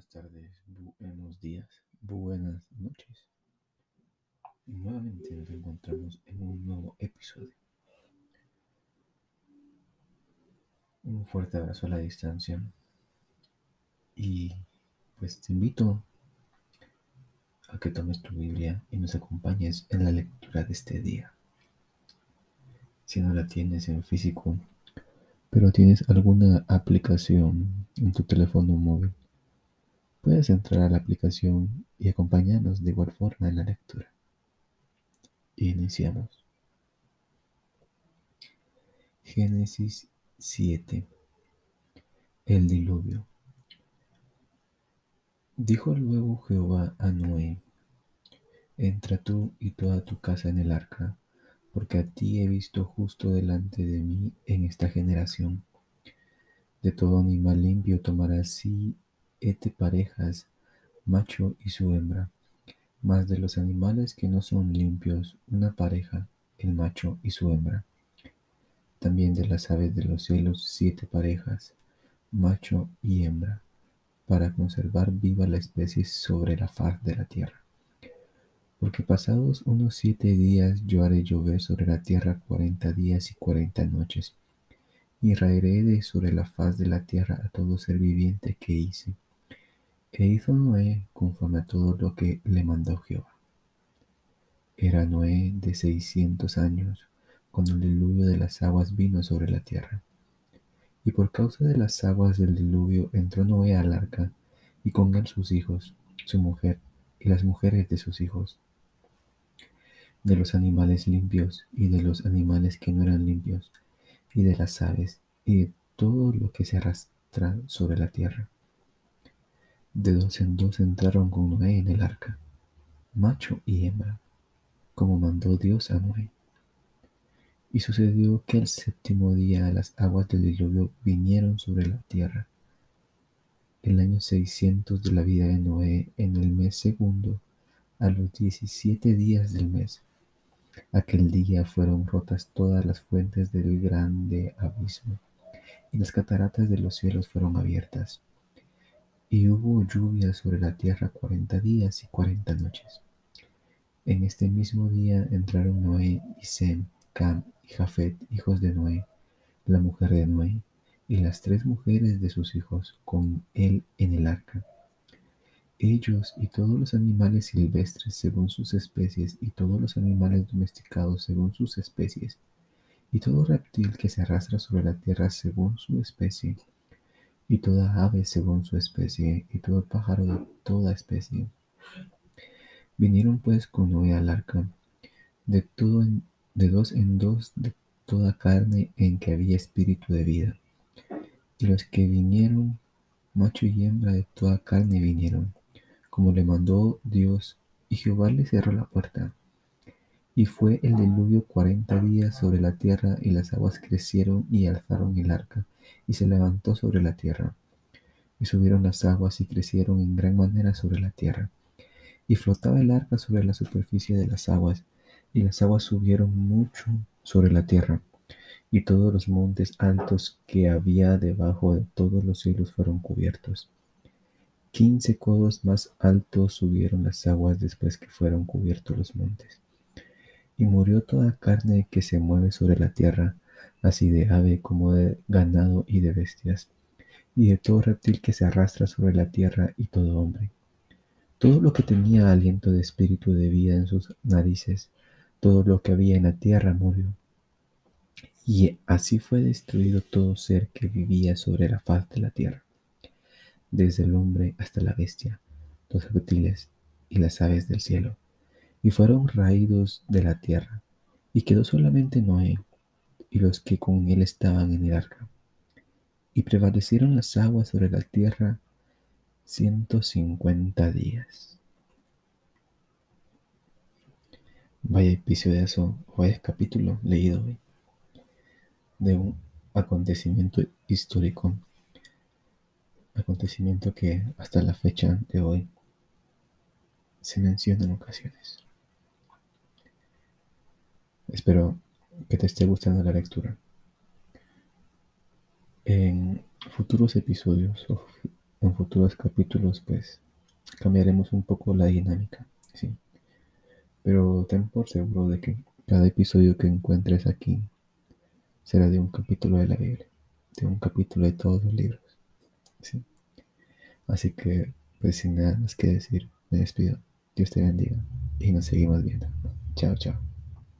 buenas tardes, buenos días, buenas noches. Y nuevamente nos encontramos en un nuevo episodio. Un fuerte abrazo a la distancia. Y pues te invito a que tomes tu Biblia y nos acompañes en la lectura de este día. Si no la tienes en físico, pero tienes alguna aplicación en tu teléfono móvil, Puedes entrar a la aplicación y acompañarnos de igual forma en la lectura. Iniciamos. Génesis 7. El diluvio. Dijo luego Jehová a Noé, entra tú y toda tu casa en el arca, porque a ti he visto justo delante de mí en esta generación. De todo animal limpio tomarás sí Ete parejas, macho y su hembra, mas de los animales que no son limpios, una pareja, el macho y su hembra. También de las aves de los cielos siete parejas, macho y hembra, para conservar viva la especie sobre la faz de la tierra. Porque pasados unos siete días yo haré llover sobre la tierra cuarenta días y cuarenta noches, y raeré de sobre la faz de la tierra a todo ser viviente que hice e hizo Noé conforme a todo lo que le mandó Jehová. Era Noé de seiscientos años cuando el diluvio de las aguas vino sobre la tierra. Y por causa de las aguas del diluvio entró Noé al arca, y con él sus hijos, su mujer y las mujeres de sus hijos, de los animales limpios y de los animales que no eran limpios, y de las aves y de todo lo que se arrastra sobre la tierra de dos en dos entraron con Noé en el arca, macho y hembra, como mandó Dios a Noé. Y sucedió que el séptimo día las aguas del diluvio vinieron sobre la tierra. El año seiscientos de la vida de Noé, en el mes segundo, a los diecisiete días del mes. Aquel día fueron rotas todas las fuentes del grande abismo, y las cataratas de los cielos fueron abiertas y hubo lluvia sobre la tierra cuarenta días y cuarenta noches. En este mismo día entraron Noé y Sem, Cam y Jafet, hijos de Noé, la mujer de Noé, y las tres mujeres de sus hijos con él en el arca. Ellos y todos los animales silvestres según sus especies, y todos los animales domesticados según sus especies, y todo reptil que se arrastra sobre la tierra según su especie, y toda ave según su especie, y todo pájaro de toda especie. Vinieron pues con Noé al arca, de, todo de dos en dos de toda carne en que había espíritu de vida. Y los que vinieron, macho y hembra de toda carne vinieron, como le mandó Dios, y Jehová le cerró la puerta. Y fue el diluvio cuarenta días sobre la tierra, y las aguas crecieron y alzaron el arca, y se levantó sobre la tierra. Y subieron las aguas y crecieron en gran manera sobre la tierra. Y flotaba el arca sobre la superficie de las aguas, y las aguas subieron mucho sobre la tierra. Y todos los montes altos que había debajo de todos los cielos fueron cubiertos. Quince codos más altos subieron las aguas después que fueron cubiertos los montes. Y murió toda carne que se mueve sobre la tierra, así de ave como de ganado y de bestias, y de todo reptil que se arrastra sobre la tierra y todo hombre. Todo lo que tenía aliento de espíritu de vida en sus narices, todo lo que había en la tierra murió. Y así fue destruido todo ser que vivía sobre la faz de la tierra, desde el hombre hasta la bestia, los reptiles y las aves del cielo y fueron raídos de la tierra, y quedó solamente Noé y los que con él estaban en el arca. Y prevalecieron las aguas sobre la tierra ciento cincuenta días. Vaya episodio, vaya capítulo leído hoy de un acontecimiento histórico, acontecimiento que hasta la fecha de hoy se menciona en ocasiones. Espero que te esté gustando la lectura. En futuros episodios o en futuros capítulos pues cambiaremos un poco la dinámica, ¿sí? Pero ten por seguro de que cada episodio que encuentres aquí será de un capítulo de la Biblia, de un capítulo de todos los libros, ¿sí? Así que, pues sin nada más que decir, me despido. Dios te bendiga y nos seguimos viendo. Chao, chao.